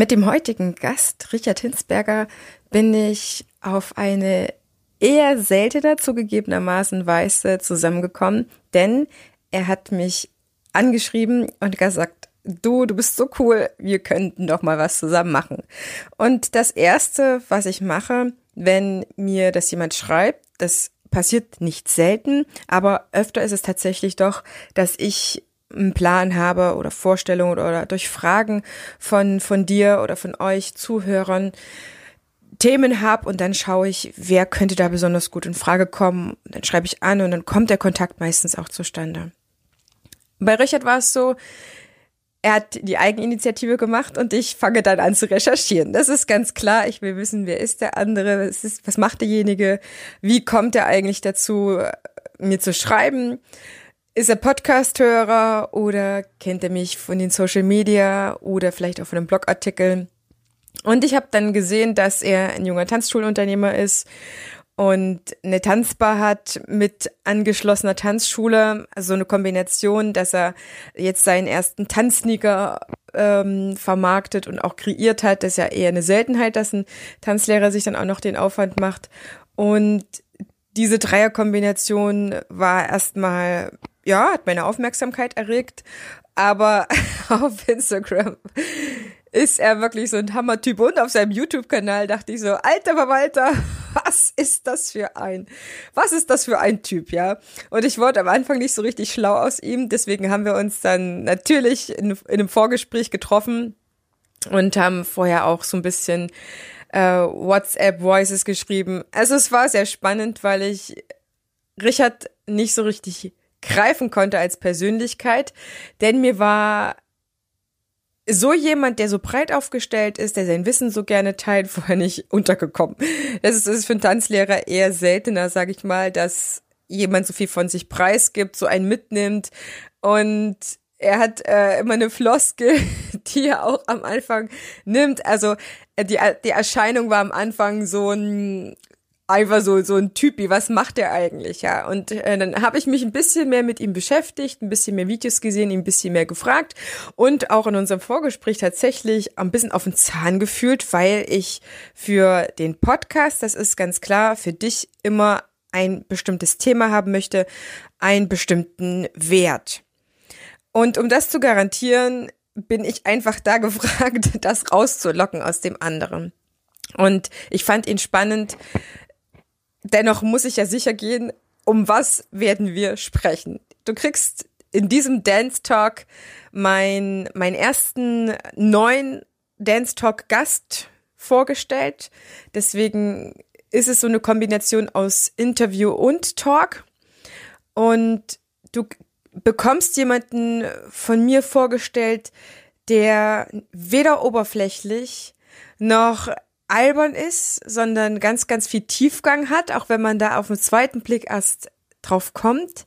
Mit dem heutigen Gast, Richard Hinsberger, bin ich auf eine eher seltener zugegebenermaßen Weise zusammengekommen, denn er hat mich angeschrieben und gesagt, du, du bist so cool, wir könnten doch mal was zusammen machen. Und das erste, was ich mache, wenn mir das jemand schreibt, das passiert nicht selten, aber öfter ist es tatsächlich doch, dass ich einen Plan habe oder Vorstellungen oder, durch Fragen von, von dir oder von euch Zuhörern Themen habe und dann schaue ich, wer könnte da besonders gut in Frage kommen. Dann schreibe ich an und dann kommt der Kontakt meistens auch zustande. Bei Richard war es so, er hat die Eigeninitiative gemacht und ich fange dann an zu recherchieren. Das ist ganz klar. Ich will wissen, wer ist der andere, was, ist, was macht derjenige, wie kommt er eigentlich dazu, mir zu schreiben. Ist er Podcast-Hörer oder kennt er mich von den Social Media oder vielleicht auch von den Blogartikeln? Und ich habe dann gesehen, dass er ein junger Tanzschulunternehmer ist und eine Tanzbar hat mit angeschlossener Tanzschule, also eine Kombination, dass er jetzt seinen ersten Tanzsneaker ähm, vermarktet und auch kreiert hat. Das ist ja eher eine Seltenheit, dass ein Tanzlehrer sich dann auch noch den Aufwand macht. Und diese Dreierkombination war erstmal ja, hat meine Aufmerksamkeit erregt, aber auf Instagram ist er wirklich so ein Hammertyp und auf seinem YouTube-Kanal dachte ich so, alter Verwalter, was ist das für ein, was ist das für ein Typ, ja? Und ich wurde am Anfang nicht so richtig schlau aus ihm, deswegen haben wir uns dann natürlich in, in einem Vorgespräch getroffen und haben vorher auch so ein bisschen äh, WhatsApp-Voices geschrieben. Also es war sehr spannend, weil ich Richard nicht so richtig greifen konnte als Persönlichkeit, denn mir war so jemand, der so breit aufgestellt ist, der sein Wissen so gerne teilt, vorher nicht untergekommen. Das ist, das ist für einen Tanzlehrer eher seltener, sage ich mal, dass jemand so viel von sich preisgibt, so einen mitnimmt und er hat äh, immer eine Floskel, die er auch am Anfang nimmt. Also äh, die, die Erscheinung war am Anfang so ein einfach so so ein Typi, was macht er eigentlich, ja? Und äh, dann habe ich mich ein bisschen mehr mit ihm beschäftigt, ein bisschen mehr Videos gesehen, ihn ein bisschen mehr gefragt und auch in unserem Vorgespräch tatsächlich ein bisschen auf den Zahn gefühlt, weil ich für den Podcast, das ist ganz klar, für dich immer ein bestimmtes Thema haben möchte, einen bestimmten Wert. Und um das zu garantieren, bin ich einfach da gefragt, das rauszulocken aus dem anderen. Und ich fand ihn spannend, Dennoch muss ich ja sicher gehen, um was werden wir sprechen. Du kriegst in diesem Dance Talk mein, meinen ersten neuen Dance Talk Gast vorgestellt. Deswegen ist es so eine Kombination aus Interview und Talk. Und du bekommst jemanden von mir vorgestellt, der weder oberflächlich noch albern ist, sondern ganz, ganz viel Tiefgang hat, auch wenn man da auf den zweiten Blick erst drauf kommt.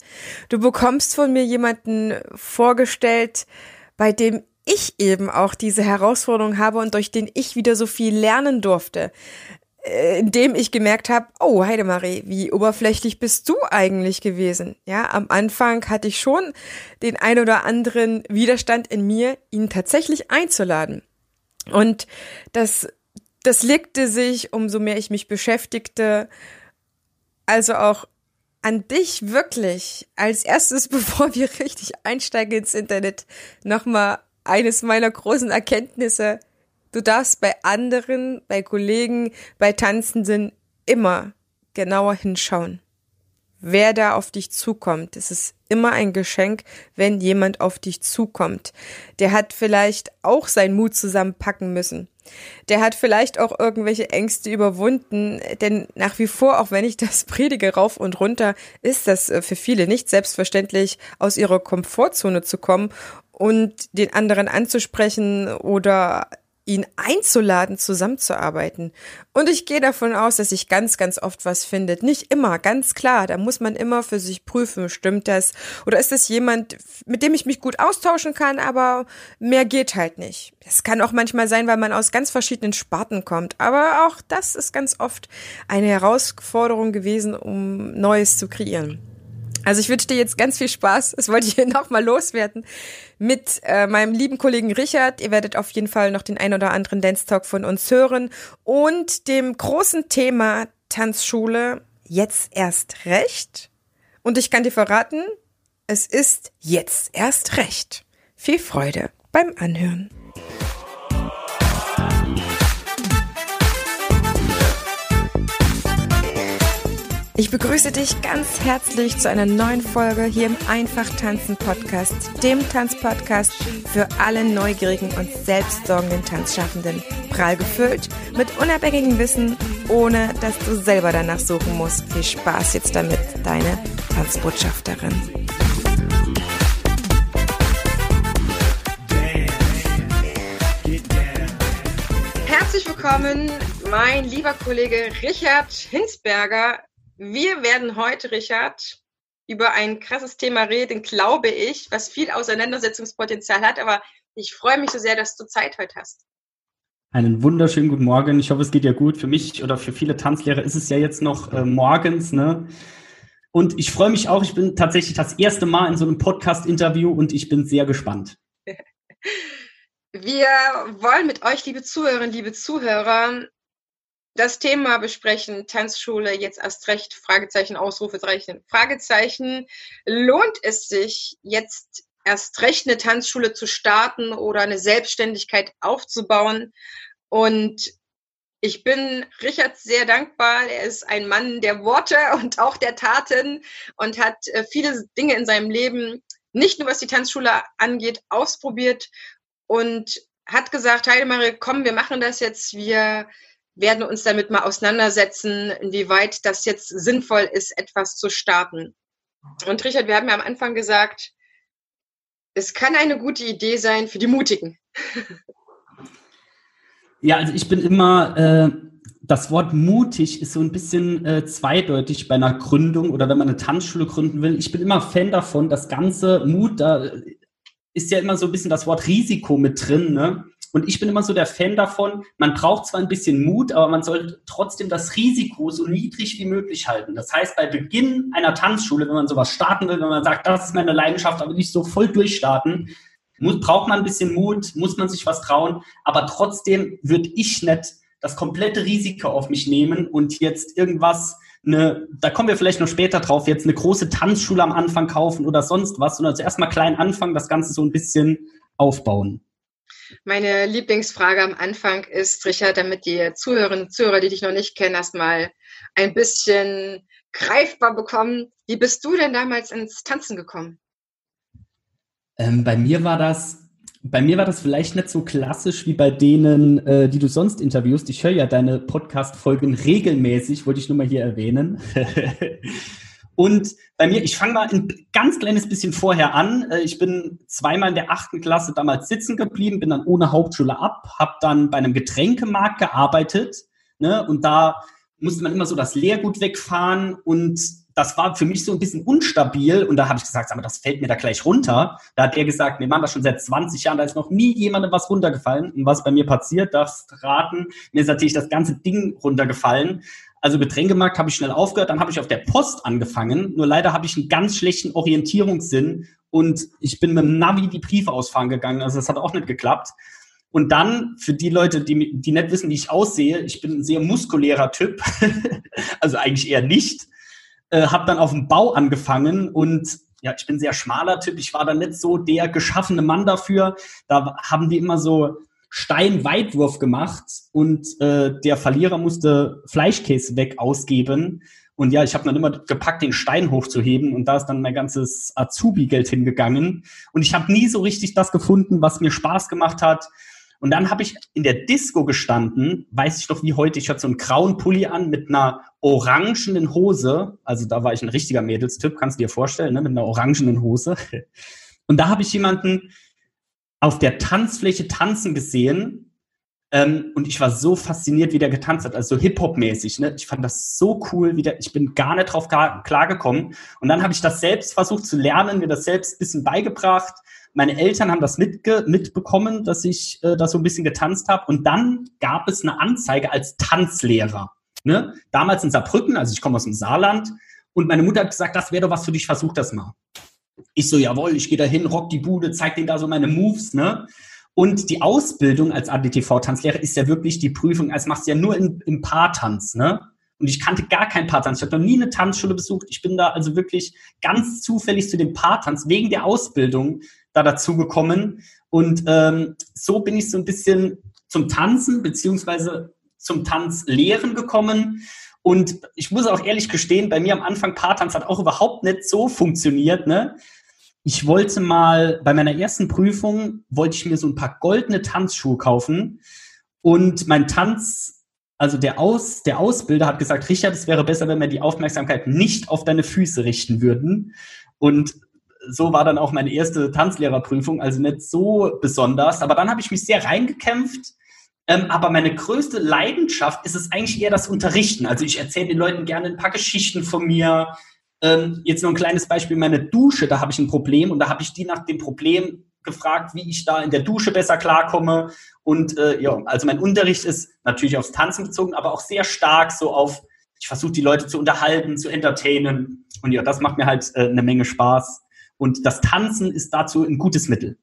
Du bekommst von mir jemanden vorgestellt, bei dem ich eben auch diese Herausforderung habe und durch den ich wieder so viel lernen durfte. Äh, indem ich gemerkt habe, oh Heidemarie, wie oberflächlich bist du eigentlich gewesen? Ja, am Anfang hatte ich schon den ein oder anderen Widerstand in mir, ihn tatsächlich einzuladen. Und das das legte sich, umso mehr ich mich beschäftigte, also auch an dich wirklich als erstes, bevor wir richtig einsteigen ins Internet, nochmal eines meiner großen Erkenntnisse. Du darfst bei anderen, bei Kollegen, bei Tanzenden immer genauer hinschauen. Wer da auf dich zukommt, es ist immer ein Geschenk, wenn jemand auf dich zukommt. Der hat vielleicht auch seinen Mut zusammenpacken müssen. Der hat vielleicht auch irgendwelche Ängste überwunden, denn nach wie vor, auch wenn ich das predige rauf und runter, ist das äh, für viele nicht selbstverständlich, aus ihrer Komfortzone zu kommen und den anderen anzusprechen oder ihn einzuladen, zusammenzuarbeiten. Und ich gehe davon aus, dass sich ganz, ganz oft was findet. Nicht immer, ganz klar. Da muss man immer für sich prüfen, stimmt das? Oder ist das jemand, mit dem ich mich gut austauschen kann, aber mehr geht halt nicht. Das kann auch manchmal sein, weil man aus ganz verschiedenen Sparten kommt. Aber auch das ist ganz oft eine Herausforderung gewesen, um Neues zu kreieren. Also ich wünsche dir jetzt ganz viel Spaß, das wollte ich hier nochmal loswerden, mit äh, meinem lieben Kollegen Richard. Ihr werdet auf jeden Fall noch den ein oder anderen Dance Talk von uns hören und dem großen Thema Tanzschule jetzt erst recht. Und ich kann dir verraten, es ist jetzt erst recht. Viel Freude beim Anhören. Ich begrüße dich ganz herzlich zu einer neuen Folge hier im Einfach Tanzen Podcast, dem Tanzpodcast für alle neugierigen und selbstsorgenden Tanzschaffenden. Prall gefüllt mit unabhängigem Wissen, ohne dass du selber danach suchen musst. Viel Spaß jetzt damit, deine Tanzbotschafterin. Herzlich willkommen, mein lieber Kollege Richard Hinsberger wir werden heute, Richard, über ein krasses Thema reden, glaube ich, was viel Auseinandersetzungspotenzial hat. Aber ich freue mich so sehr, dass du Zeit heute hast. Einen wunderschönen guten Morgen. Ich hoffe, es geht ja gut. Für mich oder für viele Tanzlehrer ist es ja jetzt noch äh, morgens, ne? Und ich freue mich auch. Ich bin tatsächlich das erste Mal in so einem Podcast-Interview und ich bin sehr gespannt. Wir wollen mit euch, liebe Zuhörerinnen, liebe Zuhörer, das Thema besprechen, Tanzschule jetzt erst recht, Fragezeichen, Ausrufezeichen, Fragezeichen. Lohnt es sich jetzt erst recht eine Tanzschule zu starten oder eine Selbstständigkeit aufzubauen? Und ich bin Richard sehr dankbar. Er ist ein Mann der Worte und auch der Taten und hat äh, viele Dinge in seinem Leben, nicht nur was die Tanzschule angeht, ausprobiert und hat gesagt, Heidemarie, komm, wir machen das jetzt. Wir werden uns damit mal auseinandersetzen, inwieweit das jetzt sinnvoll ist, etwas zu starten. Und Richard, wir haben ja am Anfang gesagt, es kann eine gute Idee sein für die Mutigen. Ja, also ich bin immer, äh, das Wort mutig ist so ein bisschen äh, zweideutig bei einer Gründung oder wenn man eine Tanzschule gründen will. Ich bin immer Fan davon, das ganze Mut, da ist ja immer so ein bisschen das Wort Risiko mit drin. Ne? Und ich bin immer so der Fan davon, man braucht zwar ein bisschen Mut, aber man sollte trotzdem das Risiko so niedrig wie möglich halten. Das heißt, bei Beginn einer Tanzschule, wenn man sowas starten will, wenn man sagt, das ist meine Leidenschaft, aber nicht so voll durchstarten, muss, braucht man ein bisschen Mut, muss man sich was trauen, aber trotzdem würde ich nicht das komplette Risiko auf mich nehmen und jetzt irgendwas eine, da kommen wir vielleicht noch später drauf, jetzt eine große Tanzschule am Anfang kaufen oder sonst was, sondern zuerst mal klein anfangen, das Ganze so ein bisschen aufbauen. Meine Lieblingsfrage am Anfang ist, Richard, damit die Zuhörerinnen und Zuhörer, die dich noch nicht kennen, erstmal ein bisschen greifbar bekommen. Wie bist du denn damals ins Tanzen gekommen? Ähm, bei mir war das bei mir war das vielleicht nicht so klassisch wie bei denen, äh, die du sonst interviewst. Ich höre ja deine Podcast-Folgen regelmäßig, wollte ich nur mal hier erwähnen. Und bei mir, ich fange mal ein ganz kleines bisschen vorher an. Äh, ich bin zweimal in der achten Klasse damals sitzen geblieben, bin dann ohne Hauptschule ab, habe dann bei einem Getränkemarkt gearbeitet. Ne? Und da musste man immer so das Leergut wegfahren und das war für mich so ein bisschen unstabil und da habe ich gesagt, aber das fällt mir da gleich runter. Da hat er gesagt, wir machen das schon seit 20 Jahren, da ist noch nie jemandem was runtergefallen. Und was bei mir passiert, darfst raten, mir ist natürlich das ganze Ding runtergefallen. Also Getränkemarkt habe ich schnell aufgehört, dann habe ich auf der Post angefangen. Nur leider habe ich einen ganz schlechten Orientierungssinn und ich bin mit dem Navi die Briefe ausfahren gegangen. Also das hat auch nicht geklappt. Und dann, für die Leute, die, die nicht wissen, wie ich aussehe, ich bin ein sehr muskulärer Typ, also eigentlich eher nicht, äh, habe dann auf dem Bau angefangen und ja, ich bin sehr schmaler Typ, ich war dann nicht so der geschaffene Mann dafür. Da haben die immer so Steinweitwurf gemacht und äh, der Verlierer musste Fleischkäse weg ausgeben. Und ja, ich habe dann immer gepackt, den Stein hochzuheben und da ist dann mein ganzes Azubi-Geld hingegangen. Und ich habe nie so richtig das gefunden, was mir Spaß gemacht hat. Und dann habe ich in der Disco gestanden, weiß ich noch wie heute, ich hatte so einen grauen Pulli an mit einer orangenen Hose. Also da war ich ein richtiger Mädelstyp, kannst du dir vorstellen, ne? mit einer orangenen Hose. Und da habe ich jemanden auf der Tanzfläche tanzen gesehen ähm, und ich war so fasziniert, wie der getanzt hat, also so Hip-Hop-mäßig. Ne? Ich fand das so cool, wie der, ich bin gar nicht drauf klargekommen. Und dann habe ich das selbst versucht zu lernen, mir das selbst ein bisschen beigebracht. Meine Eltern haben das mitge mitbekommen, dass ich äh, da so ein bisschen getanzt habe. Und dann gab es eine Anzeige als Tanzlehrer. Ne? Damals in Saarbrücken, also ich komme aus dem Saarland. Und meine Mutter hat gesagt, das wäre doch was für dich, versuch das mal. Ich so, jawohl, ich gehe da hin, rock die Bude, zeig denen da so meine Moves, ne? Und die Ausbildung als ADTV-Tanzlehrer ist ja wirklich die Prüfung, als machst du ja nur im, im Paartanz, ne? Und ich kannte gar keinen Paartanz. Ich habe noch nie eine Tanzschule besucht. Ich bin da also wirklich ganz zufällig zu dem Paartanz wegen der Ausbildung da dazu gekommen. Und ähm, so bin ich so ein bisschen zum Tanzen beziehungsweise zum Tanzlehren gekommen. Und ich muss auch ehrlich gestehen, bei mir am Anfang Paartanz hat auch überhaupt nicht so funktioniert. Ne? Ich wollte mal, bei meiner ersten Prüfung, wollte ich mir so ein paar goldene Tanzschuhe kaufen. Und mein Tanz, also der, Aus, der Ausbilder hat gesagt, Richard, es wäre besser, wenn wir die Aufmerksamkeit nicht auf deine Füße richten würden. Und so war dann auch meine erste Tanzlehrerprüfung, also nicht so besonders. Aber dann habe ich mich sehr reingekämpft ähm, aber meine größte Leidenschaft ist es eigentlich eher das Unterrichten. Also ich erzähle den Leuten gerne ein paar Geschichten von mir. Ähm, jetzt nur ein kleines Beispiel, meine Dusche, da habe ich ein Problem und da habe ich die nach dem Problem gefragt, wie ich da in der Dusche besser klarkomme. Und äh, ja, also mein Unterricht ist natürlich aufs Tanzen bezogen, aber auch sehr stark so auf, ich versuche die Leute zu unterhalten, zu entertainen. Und ja, das macht mir halt äh, eine Menge Spaß. Und das Tanzen ist dazu ein gutes Mittel.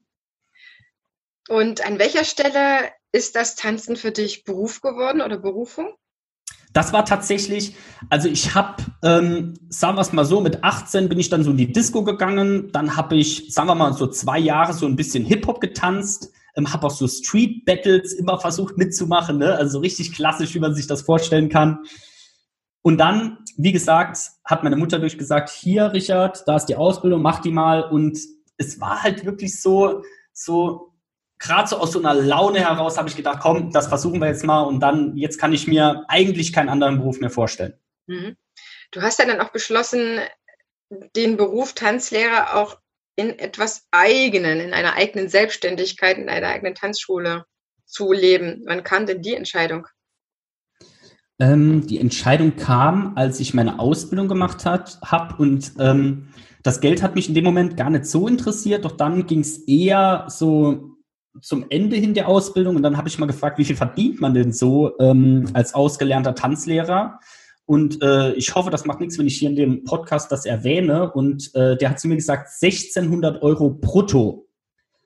Und an welcher Stelle ist das Tanzen für dich Beruf geworden oder Berufung? Das war tatsächlich, also ich habe, ähm, sagen wir es mal so, mit 18 bin ich dann so in die Disco gegangen. Dann habe ich, sagen wir mal, so zwei Jahre so ein bisschen Hip-Hop getanzt. Ähm, habe auch so Street-Battles immer versucht mitzumachen, ne? also so richtig klassisch, wie man sich das vorstellen kann. Und dann, wie gesagt, hat meine Mutter durchgesagt, hier, Richard, da ist die Ausbildung, mach die mal. Und es war halt wirklich so, so gerade so aus so einer Laune heraus habe ich gedacht, komm, das versuchen wir jetzt mal und dann, jetzt kann ich mir eigentlich keinen anderen Beruf mehr vorstellen. Mhm. Du hast ja dann auch beschlossen, den Beruf Tanzlehrer auch in etwas eigenen, in einer eigenen Selbstständigkeit, in einer eigenen Tanzschule zu leben. Wann kam denn die Entscheidung? Ähm, die Entscheidung kam, als ich meine Ausbildung gemacht habe und ähm, das Geld hat mich in dem Moment gar nicht so interessiert, doch dann ging es eher so zum Ende hin der Ausbildung und dann habe ich mal gefragt, wie viel verdient man denn so ähm, als ausgelernter Tanzlehrer? Und äh, ich hoffe, das macht nichts, wenn ich hier in dem Podcast das erwähne. Und äh, der hat zu mir gesagt, 1600 Euro brutto.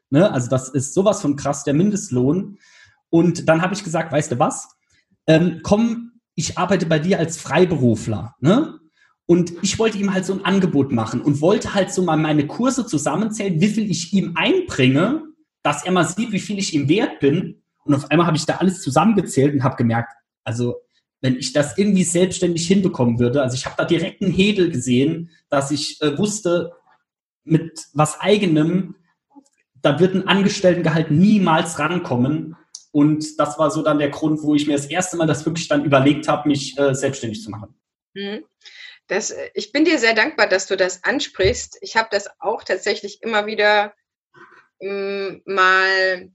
Ne? Also das ist sowas von krass, der Mindestlohn. Und dann habe ich gesagt, weißt du was? Ähm, komm, ich arbeite bei dir als Freiberufler. Ne? Und ich wollte ihm halt so ein Angebot machen und wollte halt so mal meine Kurse zusammenzählen, wie viel ich ihm einbringe dass er mal sieht, wie viel ich ihm wert bin. Und auf einmal habe ich da alles zusammengezählt und habe gemerkt, also wenn ich das irgendwie selbstständig hinbekommen würde, also ich habe da direkt einen Hedel gesehen, dass ich äh, wusste, mit was eigenem, da wird ein Angestelltengehalt niemals rankommen. Und das war so dann der Grund, wo ich mir das erste Mal das wirklich dann überlegt habe, mich äh, selbstständig zu machen. Mhm. Das, ich bin dir sehr dankbar, dass du das ansprichst. Ich habe das auch tatsächlich immer wieder mal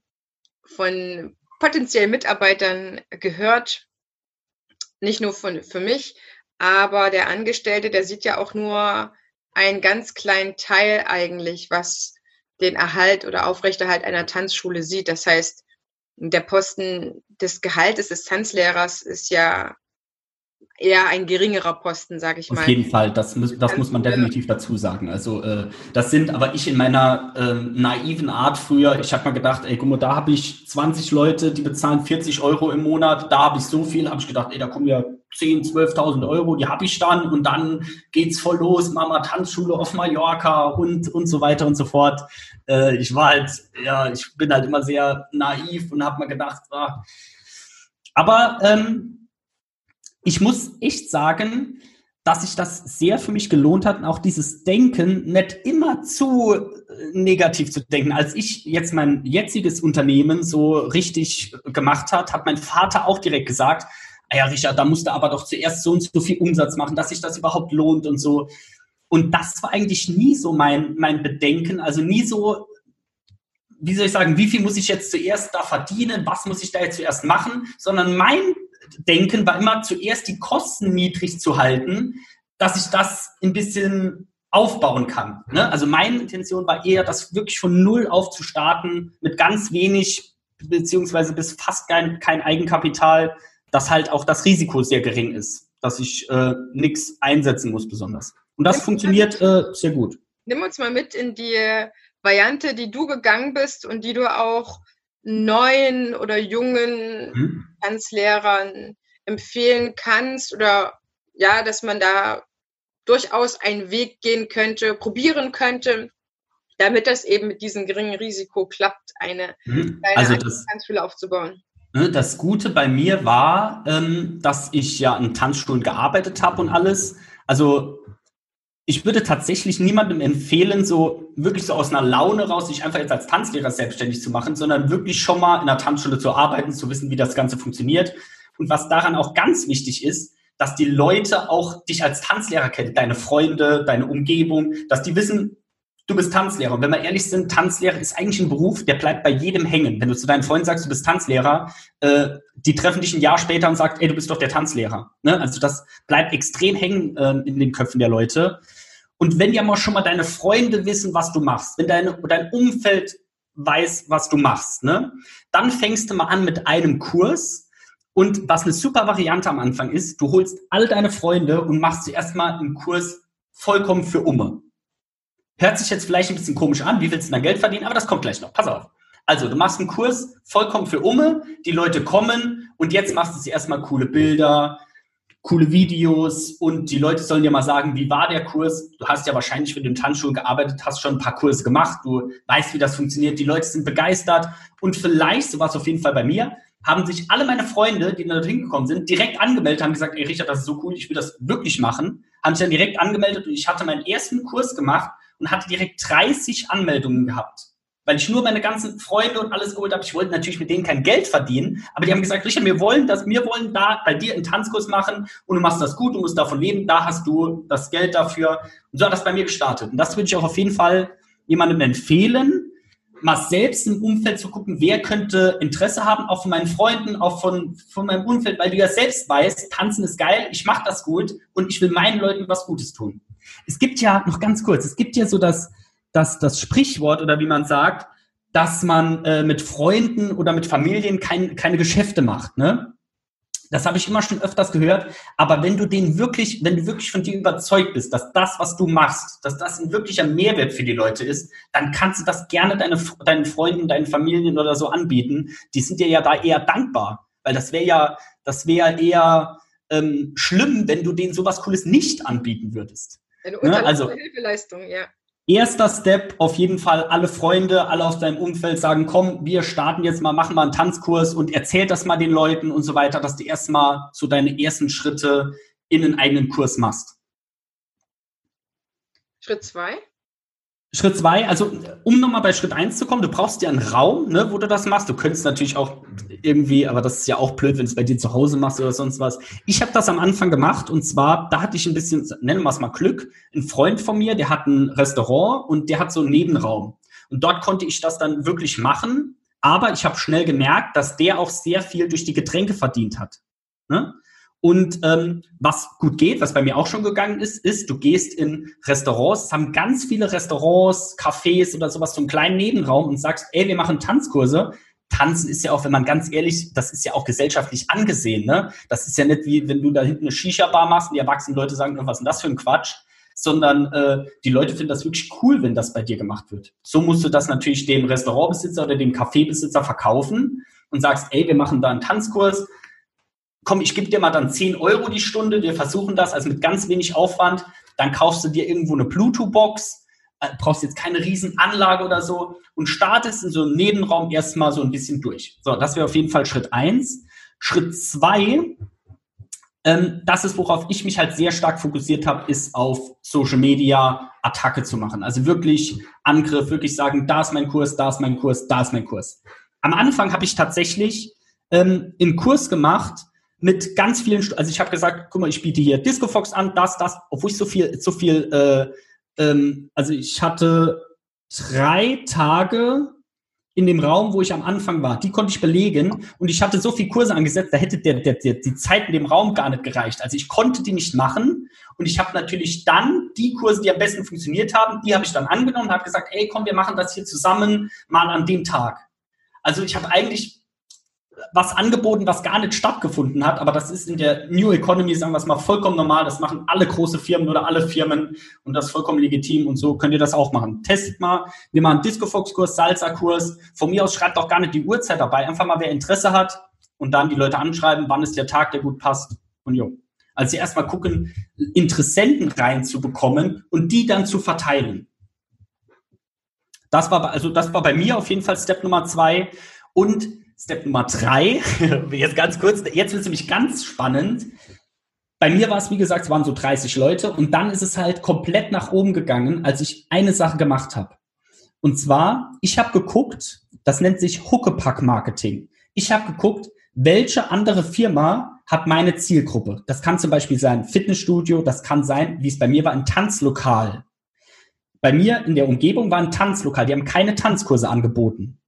von potenziellen Mitarbeitern gehört, nicht nur von, für mich, aber der Angestellte, der sieht ja auch nur einen ganz kleinen Teil eigentlich, was den Erhalt oder Aufrechterhalt einer Tanzschule sieht. Das heißt, der Posten des Gehaltes des Tanzlehrers ist ja eher ein geringerer Posten, sage ich mal. Auf jeden Fall, das, muss, das muss man definitiv dazu sagen. Also äh, das sind aber ich in meiner äh, naiven Art früher, ich habe mal gedacht, ey, guck mal, da habe ich 20 Leute, die bezahlen 40 Euro im Monat, da habe ich so viel, habe ich gedacht, ey, da kommen ja 10, 12.000 Euro, die habe ich dann und dann geht's voll los, Mama Tanzschule auf Mallorca und, und so weiter und so fort. Äh, ich war halt, ja, ich bin halt immer sehr naiv und habe mal gedacht, ah. aber ähm, ich muss echt sagen, dass sich das sehr für mich gelohnt hat und auch dieses Denken nicht immer zu äh, negativ zu denken. Als ich jetzt mein jetziges Unternehmen so richtig gemacht hat, hat mein Vater auch direkt gesagt, ah ja, Richard, da musst du aber doch zuerst so und so viel Umsatz machen, dass sich das überhaupt lohnt und so. Und das war eigentlich nie so mein, mein Bedenken, also nie so, wie soll ich sagen, wie viel muss ich jetzt zuerst da verdienen, was muss ich da jetzt zuerst machen, sondern mein Denken war immer zuerst die Kosten niedrig zu halten, dass ich das ein bisschen aufbauen kann. Ne? Also meine Intention war eher, das wirklich von null auf zu starten, mit ganz wenig beziehungsweise bis fast kein, kein Eigenkapital, dass halt auch das Risiko sehr gering ist. dass ich äh, nichts einsetzen muss besonders. Und das funktioniert äh, sehr gut. Nimm uns mal mit in die Variante, die du gegangen bist und die du auch neuen oder jungen hm. Tanzlehrern empfehlen kannst oder ja, dass man da durchaus einen Weg gehen könnte, probieren könnte, damit das eben mit diesem geringen Risiko klappt, eine hm. kleine also Tanzschule aufzubauen. Ne, das Gute bei mir war, ähm, dass ich ja in Tanzschulen gearbeitet habe und alles. Also ich würde tatsächlich niemandem empfehlen, so wirklich so aus einer Laune raus, sich einfach jetzt als Tanzlehrer selbstständig zu machen, sondern wirklich schon mal in einer Tanzschule zu arbeiten, zu wissen, wie das Ganze funktioniert. Und was daran auch ganz wichtig ist, dass die Leute auch dich als Tanzlehrer kennen, deine Freunde, deine Umgebung, dass die wissen, du bist Tanzlehrer. Und wenn wir ehrlich sind, Tanzlehrer ist eigentlich ein Beruf, der bleibt bei jedem hängen. Wenn du zu deinen Freunden sagst, du bist Tanzlehrer, äh, die treffen dich ein Jahr später und sagen, ey, du bist doch der Tanzlehrer. Ne? Also das bleibt extrem hängen äh, in den Köpfen der Leute. Und wenn ja mal schon mal deine Freunde wissen, was du machst, wenn deine, dein Umfeld weiß, was du machst, ne, dann fängst du mal an mit einem Kurs. Und was eine super Variante am Anfang ist, du holst all deine Freunde und machst zuerst mal einen Kurs vollkommen für Umme. Hört sich jetzt vielleicht ein bisschen komisch an, wie willst du da Geld verdienen, aber das kommt gleich noch. Pass auf. Also, du machst einen Kurs vollkommen für Umme, die Leute kommen und jetzt machst du sie erstmal coole Bilder, coole Videos und die Leute sollen dir mal sagen, wie war der Kurs? Du hast ja wahrscheinlich, du in Tanzschulen gearbeitet hast, schon ein paar Kurse gemacht. Du weißt, wie das funktioniert. Die Leute sind begeistert und vielleicht, so war es auf jeden Fall bei mir, haben sich alle meine Freunde, die da hingekommen sind, direkt angemeldet, haben gesagt, ey Richard, das ist so cool, ich will das wirklich machen, haben sich dann direkt angemeldet und ich hatte meinen ersten Kurs gemacht und hatte direkt 30 Anmeldungen gehabt weil ich nur meine ganzen Freunde und alles geholt habe. Ich wollte natürlich mit denen kein Geld verdienen, aber die haben gesagt, Richard, wir wollen das, wir wollen da bei dir einen Tanzkurs machen und du machst das gut, du musst davon leben, da hast du das Geld dafür. Und so hat das bei mir gestartet. Und das würde ich auch auf jeden Fall jemandem empfehlen, mal selbst im Umfeld zu gucken, wer könnte Interesse haben, auch von meinen Freunden, auch von, von meinem Umfeld, weil du ja selbst weißt, tanzen ist geil, ich mache das gut und ich will meinen Leuten was Gutes tun. Es gibt ja, noch ganz kurz, es gibt ja so das, das, das Sprichwort oder wie man sagt, dass man äh, mit Freunden oder mit Familien kein, keine Geschäfte macht. Ne? Das habe ich immer schon öfters gehört. Aber wenn du den wirklich, wenn du wirklich von dir überzeugt bist, dass das, was du machst, dass das ein wirklicher Mehrwert für die Leute ist, dann kannst du das gerne deine, deinen Freunden, deinen Familien oder so anbieten. Die sind dir ja da eher dankbar. Weil das wäre ja, das wäre eher ähm, schlimm, wenn du denen sowas Cooles nicht anbieten würdest. Eine ne? also, Hilfeleistung, ja erster Step auf jeden Fall alle Freunde, alle aus deinem Umfeld sagen, komm, wir starten jetzt mal, machen mal einen Tanzkurs und erzähl das mal den Leuten und so weiter, dass du erstmal so deine ersten Schritte in einen eigenen Kurs machst. Schritt zwei? Schritt zwei, also um nochmal bei Schritt eins zu kommen, du brauchst ja einen Raum, ne, wo du das machst. Du könntest natürlich auch irgendwie, aber das ist ja auch blöd, wenn du es bei dir zu Hause machst oder sonst was. Ich habe das am Anfang gemacht und zwar, da hatte ich ein bisschen, nennen wir es mal Glück, ein Freund von mir, der hat ein Restaurant und der hat so einen Nebenraum. Und dort konnte ich das dann wirklich machen, aber ich habe schnell gemerkt, dass der auch sehr viel durch die Getränke verdient hat. Ne? Und ähm, was gut geht, was bei mir auch schon gegangen ist, ist, du gehst in Restaurants, es haben ganz viele Restaurants, Cafés oder sowas, so einen kleinen Nebenraum und sagst, ey, wir machen Tanzkurse. Tanzen ist ja auch, wenn man ganz ehrlich, das ist ja auch gesellschaftlich angesehen, ne? Das ist ja nicht wie, wenn du da hinten eine Shisha-Bar machst und die erwachsenen Leute sagen, was ist denn das für ein Quatsch? Sondern äh, die Leute finden das wirklich cool, wenn das bei dir gemacht wird. So musst du das natürlich dem Restaurantbesitzer oder dem Cafébesitzer verkaufen und sagst, ey, wir machen da einen Tanzkurs, komm, ich gebe dir mal dann 10 Euro die Stunde, wir versuchen das, also mit ganz wenig Aufwand, dann kaufst du dir irgendwo eine Bluetooth-Box, äh, brauchst jetzt keine Riesenanlage oder so und startest in so einem Nebenraum erstmal so ein bisschen durch. So, das wäre auf jeden Fall Schritt eins. Schritt zwei, ähm, das ist, worauf ich mich halt sehr stark fokussiert habe, ist auf Social Media Attacke zu machen. Also wirklich Angriff, wirklich sagen, da ist mein Kurs, da ist mein Kurs, da ist mein Kurs. Am Anfang habe ich tatsächlich ähm, einen Kurs gemacht, mit ganz vielen, also ich habe gesagt, guck mal, ich biete hier Disco Fox an, das, das, obwohl ich so viel, so viel, äh, ähm, also ich hatte drei Tage in dem Raum, wo ich am Anfang war, die konnte ich belegen und ich hatte so viel Kurse angesetzt, da hätte der, der, der, die Zeit in dem Raum gar nicht gereicht. Also ich konnte die nicht machen und ich habe natürlich dann die Kurse, die am besten funktioniert haben, die habe ich dann angenommen und habe gesagt, ey, komm, wir machen das hier zusammen mal an dem Tag. Also ich habe eigentlich was angeboten, was gar nicht stattgefunden hat, aber das ist in der New Economy, sagen wir es mal, vollkommen normal. Das machen alle große Firmen oder alle Firmen und das ist vollkommen legitim und so könnt ihr das auch machen. Testet mal, wir machen Disco-Fox-Kurs, Salsa-Kurs. Von mir aus schreibt auch gar nicht die Uhrzeit dabei, einfach mal, wer Interesse hat und dann die Leute anschreiben, wann ist der Tag, der gut passt und jo. Also erstmal gucken, Interessenten reinzubekommen und die dann zu verteilen. Das war, also das war bei mir auf jeden Fall Step Nummer zwei. Und Step Nummer drei, jetzt ganz kurz, jetzt wird es nämlich ganz spannend. Bei mir war es, wie gesagt, es waren so 30 Leute und dann ist es halt komplett nach oben gegangen, als ich eine Sache gemacht habe. Und zwar, ich habe geguckt, das nennt sich Huckepack-Marketing. Ich habe geguckt, welche andere Firma hat meine Zielgruppe. Das kann zum Beispiel sein Fitnessstudio, das kann sein, wie es bei mir war, ein Tanzlokal. Bei mir in der Umgebung war ein Tanzlokal, die haben keine Tanzkurse angeboten.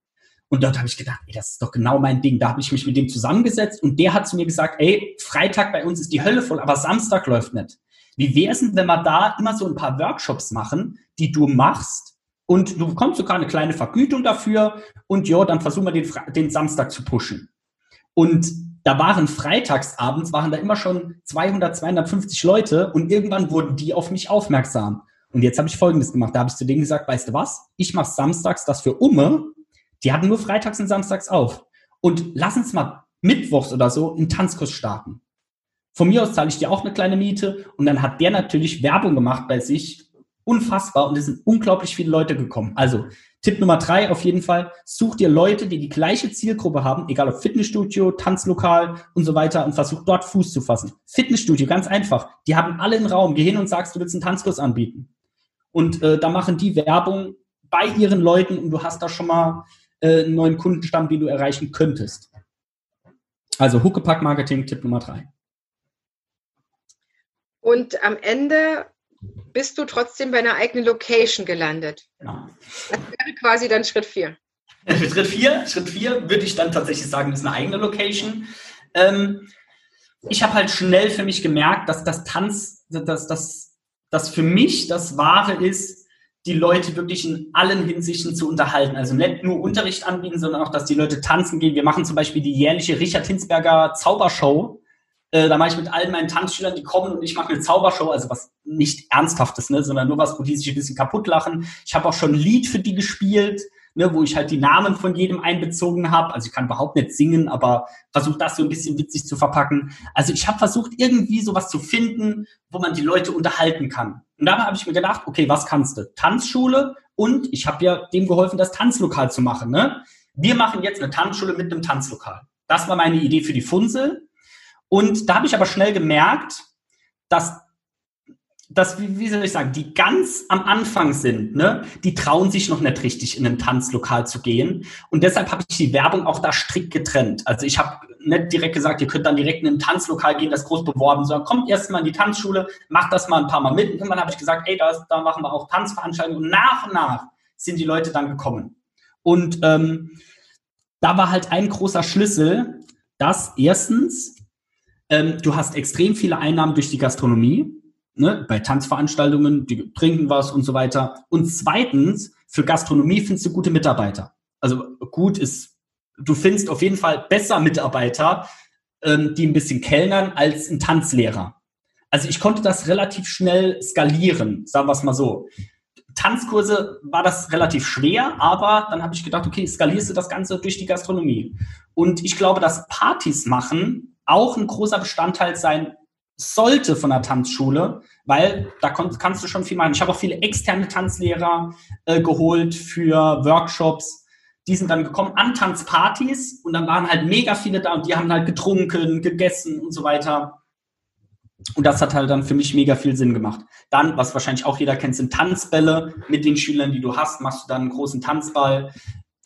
Und dort habe ich gedacht, ey, das ist doch genau mein Ding. Da habe ich mich mit dem zusammengesetzt und der hat zu mir gesagt, ey, Freitag bei uns ist die Hölle voll, aber Samstag läuft nicht. Wie wäre es denn, wenn wir da immer so ein paar Workshops machen, die du machst und du bekommst sogar eine kleine Vergütung dafür und ja, dann versuchen wir den, den Samstag zu pushen. Und da waren freitagsabends, waren da immer schon 200, 250 Leute und irgendwann wurden die auf mich aufmerksam. Und jetzt habe ich Folgendes gemacht. Da habe ich zu denen gesagt, weißt du was? Ich mache samstags das für Umme die hatten nur freitags und samstags auf. Und lass uns mal mittwochs oder so einen Tanzkurs starten. Von mir aus zahle ich dir auch eine kleine Miete und dann hat der natürlich Werbung gemacht bei sich. Unfassbar und es sind unglaublich viele Leute gekommen. Also Tipp Nummer drei auf jeden Fall, such dir Leute, die die gleiche Zielgruppe haben, egal ob Fitnessstudio, Tanzlokal und so weiter und versuch dort Fuß zu fassen. Fitnessstudio, ganz einfach. Die haben alle einen Raum. Geh hin und sagst, du willst einen Tanzkurs anbieten. Und äh, da machen die Werbung bei ihren Leuten und du hast da schon mal äh, einen neuen Kundenstamm, den du erreichen könntest. Also Huckepack-Marketing, Tipp Nummer drei. Und am Ende bist du trotzdem bei einer eigenen Location gelandet. Genau. Das wäre quasi dann Schritt vier. Schritt vier, Schritt vier würde ich dann tatsächlich sagen, ist eine eigene Location. Ähm, ich habe halt schnell für mich gemerkt, dass das Tanz, dass das, das für mich das Wahre ist, die Leute wirklich in allen Hinsichten zu unterhalten. Also nicht nur Unterricht anbieten, sondern auch, dass die Leute tanzen gehen. Wir machen zum Beispiel die jährliche Richard Hinsberger Zaubershow. Äh, da mache ich mit allen meinen Tanzschülern, die kommen und ich mache eine Zaubershow, also was nicht Ernsthaftes, ne, sondern nur was, wo die sich ein bisschen kaputt lachen. Ich habe auch schon ein Lied für die gespielt ne, wo ich halt die Namen von jedem einbezogen habe. Also ich kann überhaupt nicht singen, aber versuche das so ein bisschen witzig zu verpacken. Also ich habe versucht, irgendwie sowas zu finden, wo man die Leute unterhalten kann. Und da habe ich mir gedacht, okay, was kannst du? Tanzschule und ich habe ja dem geholfen, das Tanzlokal zu machen. Ne? Wir machen jetzt eine Tanzschule mit einem Tanzlokal. Das war meine Idee für die Funsel. Und da habe ich aber schnell gemerkt, dass dass, wie, soll ich sagen, die ganz am Anfang sind, ne, die trauen sich noch nicht richtig in ein Tanzlokal zu gehen. Und deshalb habe ich die Werbung auch da strikt getrennt. Also ich habe nicht direkt gesagt, ihr könnt dann direkt in ein Tanzlokal gehen, das groß beworben, sondern kommt erst mal in die Tanzschule, macht das mal ein paar Mal mit. Und irgendwann habe ich gesagt, ey, da, da machen wir auch Tanzveranstaltungen. Und nach und nach sind die Leute dann gekommen. Und ähm, da war halt ein großer Schlüssel, dass erstens, ähm, du hast extrem viele Einnahmen durch die Gastronomie ne, bei Tanzveranstaltungen, die trinken was und so weiter. Und zweitens, für Gastronomie findest du gute Mitarbeiter. Also gut ist, du findest auf jeden Fall besser Mitarbeiter, ähm, die ein bisschen kellnern, als ein Tanzlehrer. Also ich konnte das relativ schnell skalieren, sagen wir es mal so. Tanzkurse war das relativ schwer, aber dann habe ich gedacht, okay, skalierst du das Ganze durch die Gastronomie. Und ich glaube, dass Partys machen auch ein großer Bestandteil sein sollte von der Tanzschule, weil da kannst du schon viel machen. Ich habe auch viele externe Tanzlehrer äh, geholt für Workshops. Die sind dann gekommen an Tanzpartys und dann waren halt mega viele da und die haben halt getrunken, gegessen und so weiter. Und das hat halt dann für mich mega viel Sinn gemacht. Dann, was wahrscheinlich auch jeder kennt, sind Tanzbälle. Mit den Schülern, die du hast, machst du dann einen großen Tanzball.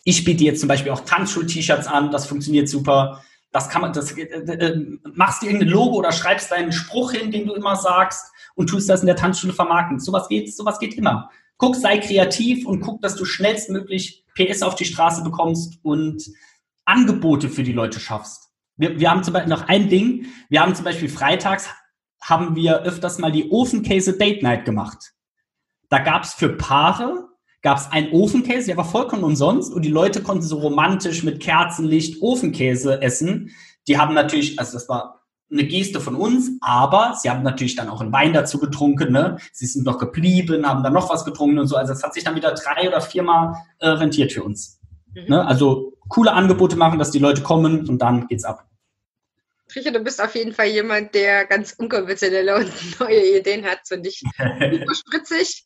Ich biete jetzt zum Beispiel auch Tanzschul-T-Shirts an. Das funktioniert super. Das kann man, das, äh, äh, machst du irgendein Logo oder schreibst deinen Spruch hin, den du immer sagst und tust das in der Tanzschule vermarkten. Sowas geht, sowas geht immer. Guck, sei kreativ und guck, dass du schnellstmöglich PS auf die Straße bekommst und Angebote für die Leute schaffst. Wir, wir haben zum Beispiel noch ein Ding. Wir haben zum Beispiel freitags haben wir öfters mal die Ofenkäse Date Night gemacht. Da gab es für Paare gab es einen Ofenkäse, der war vollkommen umsonst und die Leute konnten so romantisch mit Kerzenlicht Ofenkäse essen. Die haben natürlich, also das war eine Geste von uns, aber sie haben natürlich dann auch einen Wein dazu getrunken, ne? Sie sind noch geblieben, haben dann noch was getrunken und so. Also es hat sich dann wieder drei oder viermal äh, rentiert für uns. Mhm. Ne? Also coole Angebote machen, dass die Leute kommen und dann geht's ab. Triche, du bist auf jeden Fall jemand, der ganz unkonventionelle und neue Ideen hat und nicht spritzig.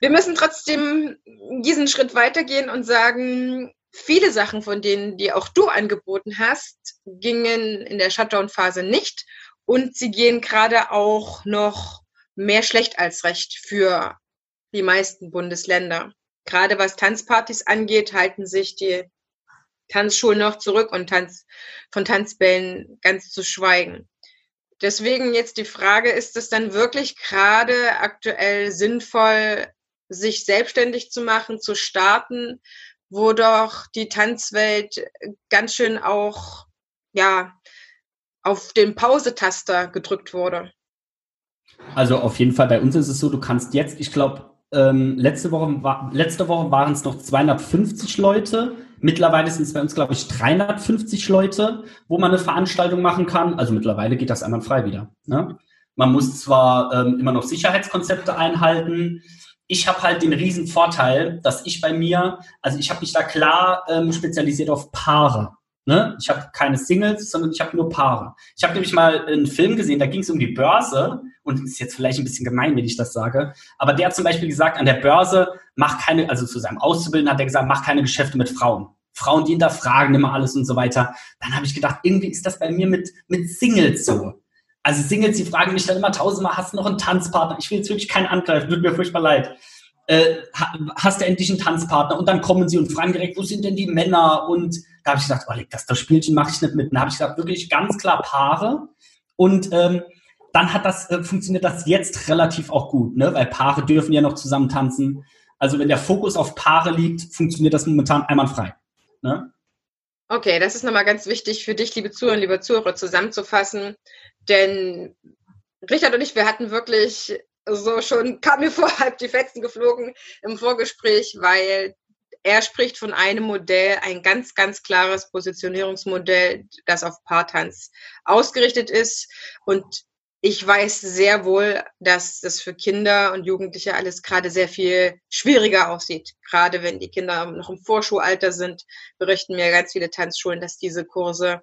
Wir müssen trotzdem diesen Schritt weitergehen und sagen, viele Sachen von denen, die auch du angeboten hast, gingen in der Shutdown-Phase nicht und sie gehen gerade auch noch mehr schlecht als recht für die meisten Bundesländer. Gerade was Tanzpartys angeht, halten sich die Tanzschulen noch zurück und Tanz, von Tanzbällen ganz zu schweigen. Deswegen jetzt die Frage, ist es dann wirklich gerade aktuell sinnvoll, sich selbstständig zu machen, zu starten, wo doch die Tanzwelt ganz schön auch, ja, auf den Pausetaster gedrückt wurde? Also auf jeden Fall bei uns ist es so, du kannst jetzt, ich glaube, ähm, letzte Woche, war, letzte Woche waren es noch 250 Leute. Mittlerweile sind es bei uns, glaube ich, 350 Leute, wo man eine Veranstaltung machen kann. Also mittlerweile geht das einmal frei wieder. Ne? Man muss zwar ähm, immer noch Sicherheitskonzepte einhalten. Ich habe halt den riesen Vorteil, dass ich bei mir, also ich habe mich da klar ähm, spezialisiert auf Paare. Ne? Ich habe keine Singles, sondern ich habe nur Paare. Ich habe nämlich mal einen Film gesehen, da ging es um die Börse und ist jetzt vielleicht ein bisschen gemein, wenn ich das sage, aber der hat zum Beispiel gesagt, an der Börse mach keine, also zu seinem Auszubildenden hat er gesagt, mach keine Geschäfte mit Frauen. Frauen, die hinterfragen immer alles und so weiter. Dann habe ich gedacht, irgendwie ist das bei mir mit, mit Singles so. Also Singles, die fragen mich dann immer tausendmal, hast du noch einen Tanzpartner? Ich will jetzt wirklich keinen angreifen, tut mir furchtbar leid. Äh, hast du endlich einen Tanzpartner? Und dann kommen sie und fragen direkt, wo sind denn die Männer? Und da habe ich gedacht, oh, das, das Spielchen mache ich nicht mit. Da habe ich gesagt, wirklich ganz klar Paare. Und ähm, dann hat das, äh, funktioniert das jetzt relativ auch gut, ne? weil Paare dürfen ja noch zusammen tanzen. Also wenn der Fokus auf Paare liegt, funktioniert das momentan einwandfrei. Ne? Okay, das ist nochmal ganz wichtig für dich, liebe Zuhörer, liebe Zuhörer, zusammenzufassen. Denn Richard und ich, wir hatten wirklich so schon, kam mir vor, halb die Fetzen geflogen im Vorgespräch, weil er spricht von einem Modell, ein ganz, ganz klares Positionierungsmodell, das auf Paartanz ausgerichtet ist. Und ich weiß sehr wohl, dass das für Kinder und Jugendliche alles gerade sehr viel schwieriger aussieht. Gerade wenn die Kinder noch im Vorschulalter sind, berichten mir ganz viele Tanzschulen, dass diese Kurse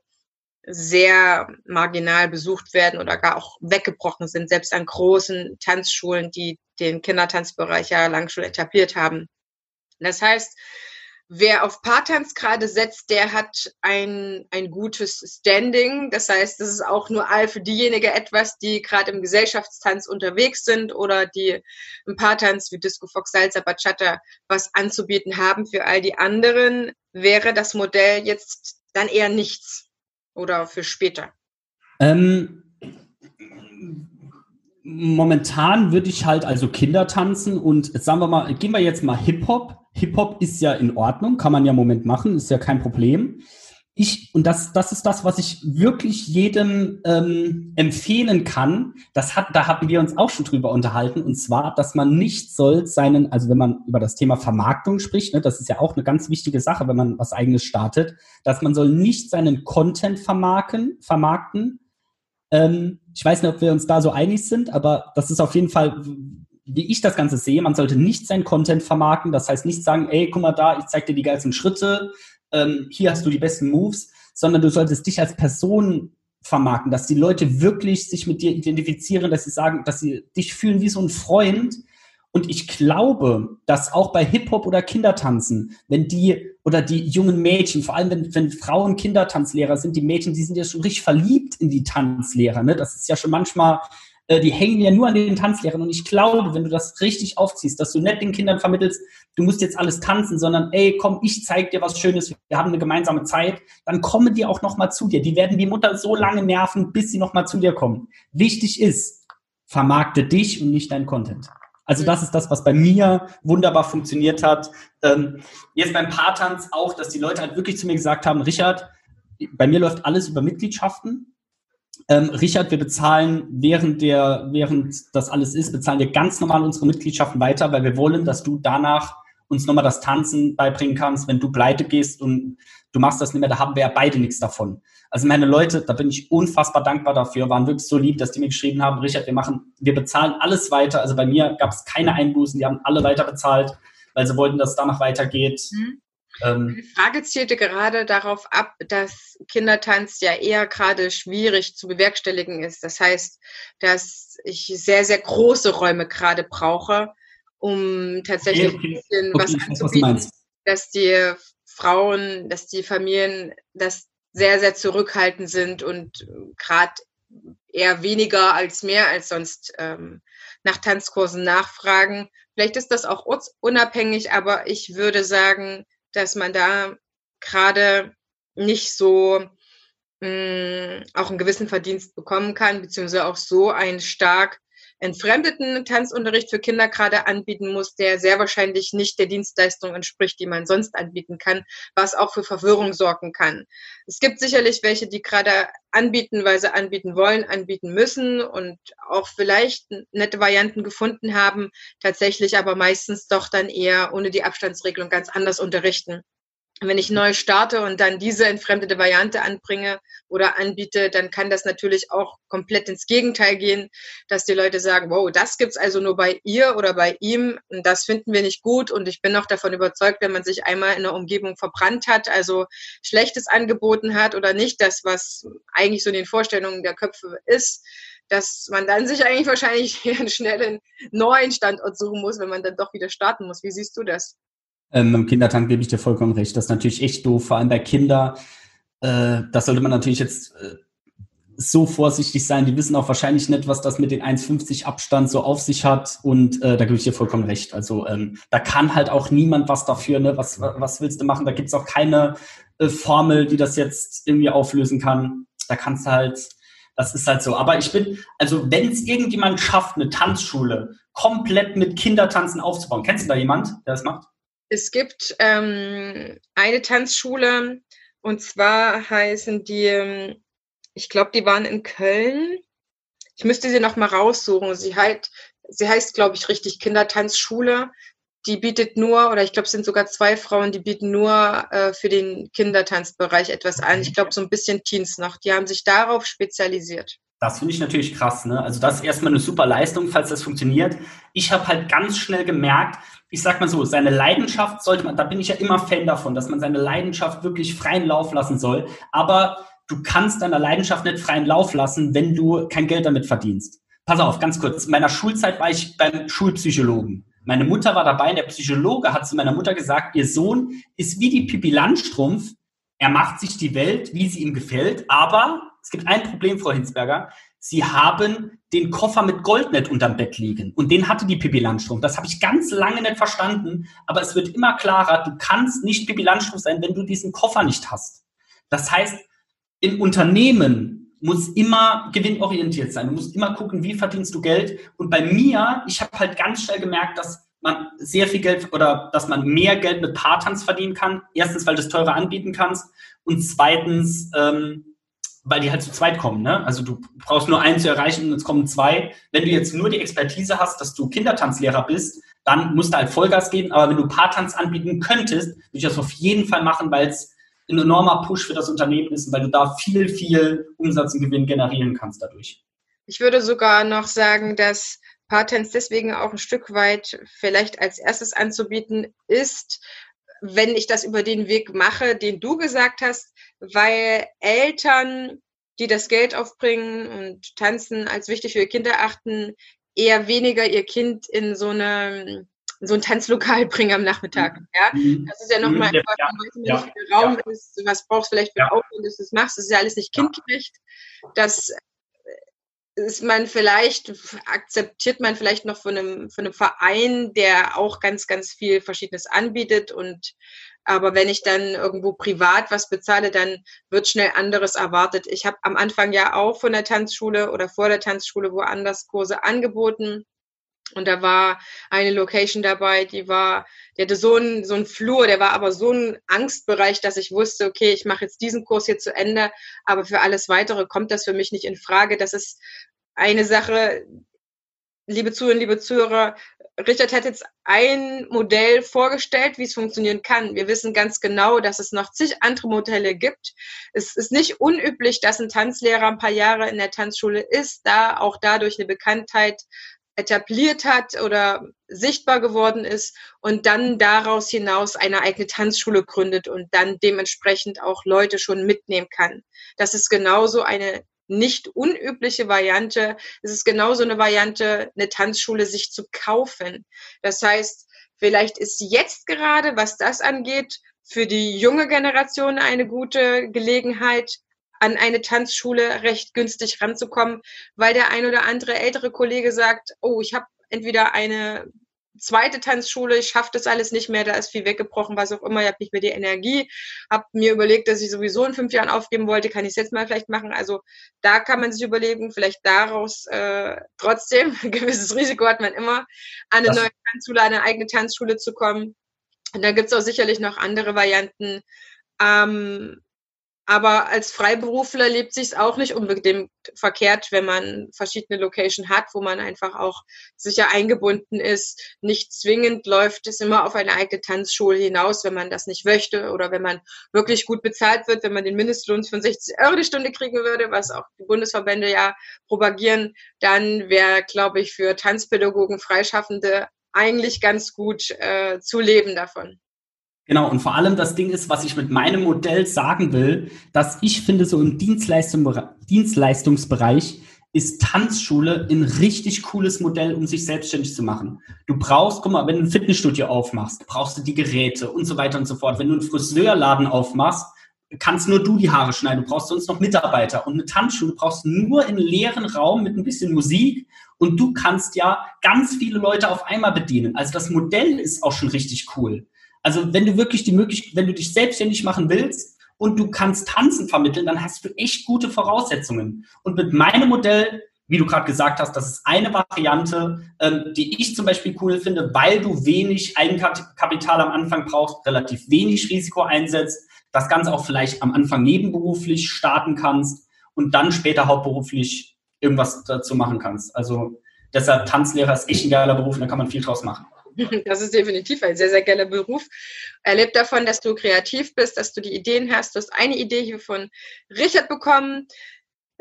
sehr marginal besucht werden oder gar auch weggebrochen sind, selbst an großen Tanzschulen, die den Kindertanzbereich ja lang schon etabliert haben. Das heißt, Wer auf Paartanz gerade setzt, der hat ein, ein gutes Standing. Das heißt, das ist auch nur all für diejenigen etwas, die gerade im Gesellschaftstanz unterwegs sind oder die im Paartanz wie Disco Fox, Salsa, Bachata was anzubieten haben. Für all die anderen wäre das Modell jetzt dann eher nichts oder für später. Ähm, momentan würde ich halt also Kinder tanzen und sagen wir mal, gehen wir jetzt mal Hip-Hop Hip-Hop ist ja in Ordnung, kann man ja im Moment machen, ist ja kein Problem. Ich, und das, das ist das, was ich wirklich jedem ähm, empfehlen kann. Das hat, da hatten wir uns auch schon drüber unterhalten, und zwar, dass man nicht soll seinen, also wenn man über das Thema Vermarktung spricht, ne, das ist ja auch eine ganz wichtige Sache, wenn man was eigenes startet, dass man soll nicht seinen Content vermarkten, vermarkten. Ähm, ich weiß nicht, ob wir uns da so einig sind, aber das ist auf jeden Fall wie ich das Ganze sehe, man sollte nicht sein Content vermarkten. Das heißt nicht sagen, ey, guck mal da, ich zeig dir die geilsten Schritte, ähm, hier hast du die besten Moves, sondern du solltest dich als Person vermarkten, dass die Leute wirklich sich mit dir identifizieren, dass sie sagen, dass sie dich fühlen wie so ein Freund. Und ich glaube, dass auch bei Hip-Hop oder Kindertanzen, wenn die oder die jungen Mädchen, vor allem wenn, wenn Frauen Kindertanzlehrer sind, die Mädchen, die sind ja schon richtig verliebt in die Tanzlehrer. Ne? Das ist ja schon manchmal die hängen ja nur an den Tanzlehrern. Und ich glaube, wenn du das richtig aufziehst, dass du nicht den Kindern vermittelst, du musst jetzt alles tanzen, sondern ey, komm, ich zeig dir was Schönes, wir haben eine gemeinsame Zeit, dann kommen die auch nochmal zu dir. Die werden die Mutter so lange nerven, bis sie nochmal zu dir kommen. Wichtig ist, vermarkte dich und nicht dein Content. Also das ist das, was bei mir wunderbar funktioniert hat. Ähm, jetzt beim Paartanz auch, dass die Leute halt wirklich zu mir gesagt haben, Richard, bei mir läuft alles über Mitgliedschaften. Ähm, Richard, wir bezahlen während der, während das alles ist, bezahlen wir ganz normal unsere Mitgliedschaften weiter, weil wir wollen, dass du danach uns nochmal das Tanzen beibringen kannst, wenn du pleite gehst und du machst das nicht mehr, da haben wir ja beide nichts davon. Also meine Leute, da bin ich unfassbar dankbar dafür, waren wirklich so lieb, dass die mir geschrieben haben, Richard, wir machen, wir bezahlen alles weiter. Also bei mir gab es keine Einbußen, die haben alle weiter bezahlt, weil sie wollten, dass es danach weitergeht. Mhm. Ähm, die Frage zielte gerade darauf ab, dass Kindertanz ja eher gerade schwierig zu bewerkstelligen ist. Das heißt, dass ich sehr, sehr große Räume gerade brauche, um tatsächlich okay, okay. ein bisschen okay, was anzubieten, was dass die Frauen, dass die Familien das sehr, sehr zurückhaltend sind und gerade eher weniger als mehr als sonst ähm, nach Tanzkursen nachfragen. Vielleicht ist das auch unabhängig, aber ich würde sagen, dass man da gerade nicht so mh, mm, auch einen gewissen Verdienst bekommen kann, beziehungsweise auch so einen stark entfremdeten Tanzunterricht für Kinder gerade anbieten muss, der sehr wahrscheinlich nicht der Dienstleistung entspricht, die man sonst anbieten kann, was auch für Verwirrung sorgen kann. Es gibt sicherlich welche, die gerade anbieten, weil sie anbieten wollen, anbieten müssen und auch vielleicht nette Varianten gefunden haben, tatsächlich aber meistens doch dann eher ohne die Abstandsregelung ganz anders unterrichten wenn ich neu starte und dann diese entfremdete Variante anbringe oder anbiete, dann kann das natürlich auch komplett ins Gegenteil gehen, dass die Leute sagen, wow, das gibt's also nur bei ihr oder bei ihm und das finden wir nicht gut und ich bin noch davon überzeugt, wenn man sich einmal in der Umgebung verbrannt hat, also Schlechtes angeboten hat oder nicht das, was eigentlich so in den Vorstellungen der Köpfe ist, dass man dann sich eigentlich wahrscheinlich einen schnellen neuen Standort suchen muss, wenn man dann doch wieder starten muss. Wie siehst du das? Ähm, Im Kindertank gebe ich dir vollkommen recht. Das ist natürlich echt doof, vor allem bei Kindern. Äh, das sollte man natürlich jetzt äh, so vorsichtig sein. Die wissen auch wahrscheinlich nicht, was das mit den 1,50 Abstand so auf sich hat. Und äh, da gebe ich dir vollkommen recht. Also ähm, da kann halt auch niemand was dafür. Ne? Was, was willst du machen? Da gibt es auch keine äh, Formel, die das jetzt irgendwie auflösen kann. Da kannst du halt, das ist halt so. Aber ich bin, also wenn es irgendjemand schafft, eine Tanzschule komplett mit Kindertanzen aufzubauen, kennst du da jemand, der das macht? Es gibt ähm, eine Tanzschule und zwar heißen die, ähm, ich glaube, die waren in Köln. Ich müsste sie noch mal raussuchen. Sie, halt, sie heißt, glaube ich, richtig Kindertanzschule. Die bietet nur, oder ich glaube, es sind sogar zwei Frauen, die bieten nur äh, für den Kindertanzbereich etwas an. Ich glaube, so ein bisschen Teens noch. Die haben sich darauf spezialisiert. Das finde ich natürlich krass. Ne? Also das ist erstmal eine super Leistung, falls das funktioniert. Ich habe halt ganz schnell gemerkt, ich sag mal so, seine Leidenschaft sollte man, da bin ich ja immer Fan davon, dass man seine Leidenschaft wirklich freien Lauf lassen soll. Aber du kannst deiner Leidenschaft nicht freien Lauf lassen, wenn du kein Geld damit verdienst. Pass auf, ganz kurz. In meiner Schulzeit war ich beim Schulpsychologen. Meine Mutter war dabei, der Psychologe hat zu meiner Mutter gesagt, ihr Sohn ist wie die Pippi Landstrumpf. Er macht sich die Welt, wie sie ihm gefällt, aber es gibt ein Problem, Frau Hinsberger. Sie haben den Koffer mit Gold nicht unterm Bett liegen. Und den hatte die Pippi Landstrumpf. Das habe ich ganz lange nicht verstanden. Aber es wird immer klarer, du kannst nicht Pippi Landstrumpf sein, wenn du diesen Koffer nicht hast. Das heißt, in Unternehmen muss immer gewinnorientiert sein. Du musst immer gucken, wie verdienst du Geld. Und bei mir, ich habe halt ganz schnell gemerkt, dass man sehr viel Geld oder dass man mehr Geld mit Paartanz verdienen kann. Erstens, weil du es teurer anbieten kannst. Und zweitens, ähm, weil die halt zu zweit kommen. Ne? Also du brauchst nur einen zu erreichen und es kommen zwei. Wenn du jetzt nur die Expertise hast, dass du Kindertanzlehrer bist, dann musst du halt Vollgas geben. Aber wenn du Paartanz anbieten könntest, würde ich das auf jeden Fall machen, weil es ein enormer Push für das Unternehmen ist, weil du da viel, viel Umsatz und Gewinn generieren kannst dadurch. Ich würde sogar noch sagen, dass Paartanz deswegen auch ein Stück weit vielleicht als erstes anzubieten ist, wenn ich das über den Weg mache, den du gesagt hast, weil Eltern, die das Geld aufbringen und tanzen als wichtig für ihr Kind erachten, eher weniger ihr Kind in so eine so ein Tanzlokal bringen am Nachmittag. Mhm. Ja, mhm. das ist ja nochmal mhm. ja, ja, ja, ja, Raum ist, was brauchst du vielleicht für ja. Aufwand, dass du das machst. Das ist ja alles nicht kindgerecht. Das ist man vielleicht, akzeptiert man vielleicht noch von einem, von einem Verein, der auch ganz, ganz viel Verschiedenes anbietet und aber wenn ich dann irgendwo privat was bezahle, dann wird schnell anderes erwartet. Ich habe am Anfang ja auch von der Tanzschule oder vor der Tanzschule woanders Kurse angeboten. Und da war eine Location dabei, die war, die hatte so einen, so einen Flur, der war aber so ein Angstbereich, dass ich wusste, okay, ich mache jetzt diesen Kurs hier zu Ende, aber für alles weitere kommt das für mich nicht in Frage. Das ist eine Sache, liebe Zuhörer, liebe Zuhörer, Richard hat jetzt ein Modell vorgestellt, wie es funktionieren kann. Wir wissen ganz genau, dass es noch zig andere Modelle gibt. Es ist nicht unüblich, dass ein Tanzlehrer ein paar Jahre in der Tanzschule ist, da auch dadurch eine Bekanntheit etabliert hat oder sichtbar geworden ist und dann daraus hinaus eine eigene Tanzschule gründet und dann dementsprechend auch Leute schon mitnehmen kann. Das ist genauso eine nicht unübliche Variante. Es ist genauso eine Variante, eine Tanzschule sich zu kaufen. Das heißt, vielleicht ist jetzt gerade, was das angeht, für die junge Generation eine gute Gelegenheit, an eine Tanzschule recht günstig ranzukommen, weil der ein oder andere ältere Kollege sagt, oh, ich habe entweder eine zweite Tanzschule, ich schaffe das alles nicht mehr, da ist viel weggebrochen, was auch immer, ich habe nicht mehr die Energie, habe mir überlegt, dass ich sowieso in fünf Jahren aufgeben wollte, kann ich es jetzt mal vielleicht machen. Also da kann man sich überlegen, vielleicht daraus äh, trotzdem, ein gewisses Risiko hat man immer, an eine das neue Tanzschule, an eine eigene Tanzschule zu kommen. Und da gibt es auch sicherlich noch andere Varianten. Ähm, aber als Freiberufler lebt sich auch nicht unbedingt verkehrt, wenn man verschiedene Locations hat, wo man einfach auch sicher eingebunden ist. Nicht zwingend läuft es immer auf eine eigene Tanzschule hinaus, wenn man das nicht möchte oder wenn man wirklich gut bezahlt wird, wenn man den Mindestlohn von 60 Euro die Stunde kriegen würde, was auch die Bundesverbände ja propagieren, dann wäre, glaube ich, für Tanzpädagogen, Freischaffende eigentlich ganz gut äh, zu leben davon. Genau, und vor allem das Ding ist, was ich mit meinem Modell sagen will, dass ich finde, so im Dienstleistung, Dienstleistungsbereich ist Tanzschule ein richtig cooles Modell, um sich selbstständig zu machen. Du brauchst, guck mal, wenn du ein Fitnessstudio aufmachst, brauchst du die Geräte und so weiter und so fort. Wenn du einen Friseurladen aufmachst, kannst nur du die Haare schneiden. Du brauchst sonst noch Mitarbeiter. Und eine Tanzschule brauchst du nur einen leeren Raum mit ein bisschen Musik. Und du kannst ja ganz viele Leute auf einmal bedienen. Also das Modell ist auch schon richtig cool. Also wenn du wirklich die Möglichkeit, wenn du dich selbstständig machen willst und du kannst Tanzen vermitteln, dann hast du echt gute Voraussetzungen. Und mit meinem Modell, wie du gerade gesagt hast, das ist eine Variante, ähm, die ich zum Beispiel cool finde, weil du wenig Eigenkapital am Anfang brauchst, relativ wenig Risiko einsetzt, das Ganze auch vielleicht am Anfang nebenberuflich starten kannst und dann später hauptberuflich irgendwas dazu machen kannst. Also deshalb Tanzlehrer ist echt ein geiler Beruf und da kann man viel draus machen. Das ist definitiv ein sehr, sehr geiler Beruf. Er lebt davon, dass du kreativ bist, dass du die Ideen hast. Du hast eine Idee hier von Richard bekommen.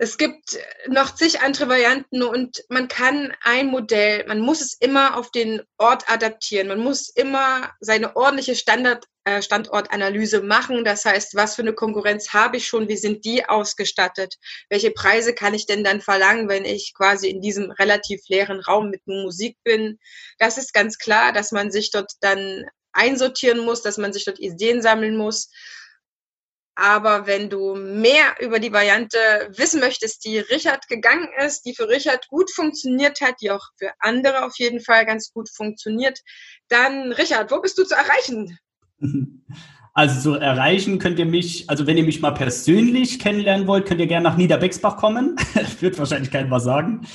Es gibt noch zig andere Varianten und man kann ein Modell, man muss es immer auf den Ort adaptieren. Man muss immer seine ordentliche Standard, äh, Standortanalyse machen. Das heißt, was für eine Konkurrenz habe ich schon? Wie sind die ausgestattet? Welche Preise kann ich denn dann verlangen, wenn ich quasi in diesem relativ leeren Raum mit Musik bin? Das ist ganz klar, dass man sich dort dann einsortieren muss, dass man sich dort Ideen sammeln muss. Aber wenn du mehr über die Variante wissen möchtest, die Richard gegangen ist, die für Richard gut funktioniert hat, die auch für andere auf jeden Fall ganz gut funktioniert, dann Richard, wo bist du zu erreichen? Also zu erreichen könnt ihr mich, also wenn ihr mich mal persönlich kennenlernen wollt, könnt ihr gerne nach Niederbexbach kommen. Wird wahrscheinlich keiner was sagen.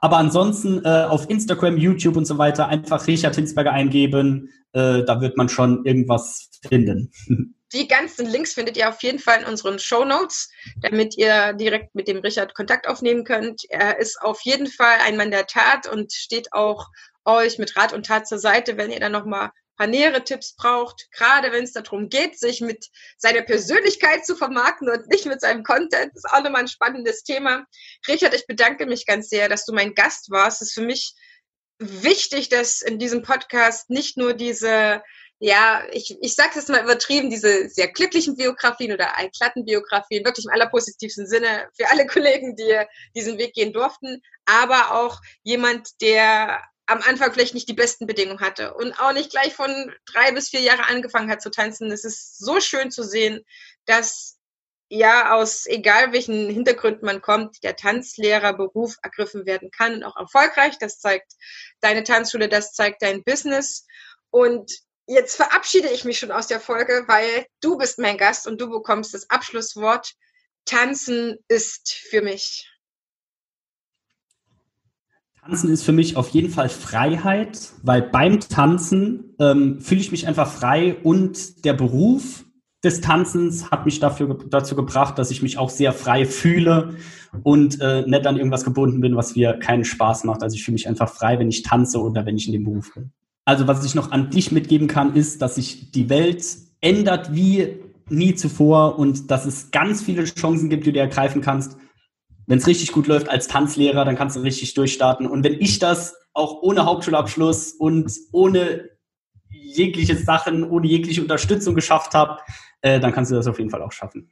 Aber ansonsten äh, auf Instagram, YouTube und so weiter einfach Richard Hinsberger eingeben. Äh, da wird man schon irgendwas finden. Die ganzen Links findet ihr auf jeden Fall in unseren Show Notes, damit ihr direkt mit dem Richard Kontakt aufnehmen könnt. Er ist auf jeden Fall ein Mann der Tat und steht auch euch mit Rat und Tat zur Seite, wenn ihr dann nochmal paar nähere Tipps braucht, gerade wenn es darum geht, sich mit seiner Persönlichkeit zu vermarkten und nicht mit seinem Content. Das ist auch nochmal ein spannendes Thema. Richard, ich bedanke mich ganz sehr, dass du mein Gast warst. Es ist für mich wichtig, dass in diesem Podcast nicht nur diese ja, ich, ich sage es mal übertrieben, diese sehr glücklichen Biografien oder altklatten Biografien, wirklich im allerpositivsten Sinne für alle Kollegen, die diesen Weg gehen durften, aber auch jemand, der am Anfang vielleicht nicht die besten Bedingungen hatte und auch nicht gleich von drei bis vier Jahren angefangen hat zu tanzen. Es ist so schön zu sehen, dass ja aus egal welchen Hintergründen man kommt, der Tanzlehrerberuf ergriffen werden kann und auch erfolgreich. Das zeigt deine Tanzschule, das zeigt dein Business. Und jetzt verabschiede ich mich schon aus der Folge, weil du bist mein Gast und du bekommst das Abschlusswort. Tanzen ist für mich. Tanzen ist für mich auf jeden Fall Freiheit, weil beim Tanzen ähm, fühle ich mich einfach frei und der Beruf des Tanzens hat mich dafür, dazu gebracht, dass ich mich auch sehr frei fühle und äh, nicht an irgendwas gebunden bin, was mir keinen Spaß macht. Also ich fühle mich einfach frei, wenn ich tanze oder wenn ich in dem Beruf bin. Also was ich noch an dich mitgeben kann, ist, dass sich die Welt ändert wie nie zuvor und dass es ganz viele Chancen gibt, die du ergreifen kannst. Wenn es richtig gut läuft als Tanzlehrer, dann kannst du richtig durchstarten. Und wenn ich das auch ohne Hauptschulabschluss und ohne jegliche Sachen, ohne jegliche Unterstützung geschafft habe, äh, dann kannst du das auf jeden Fall auch schaffen.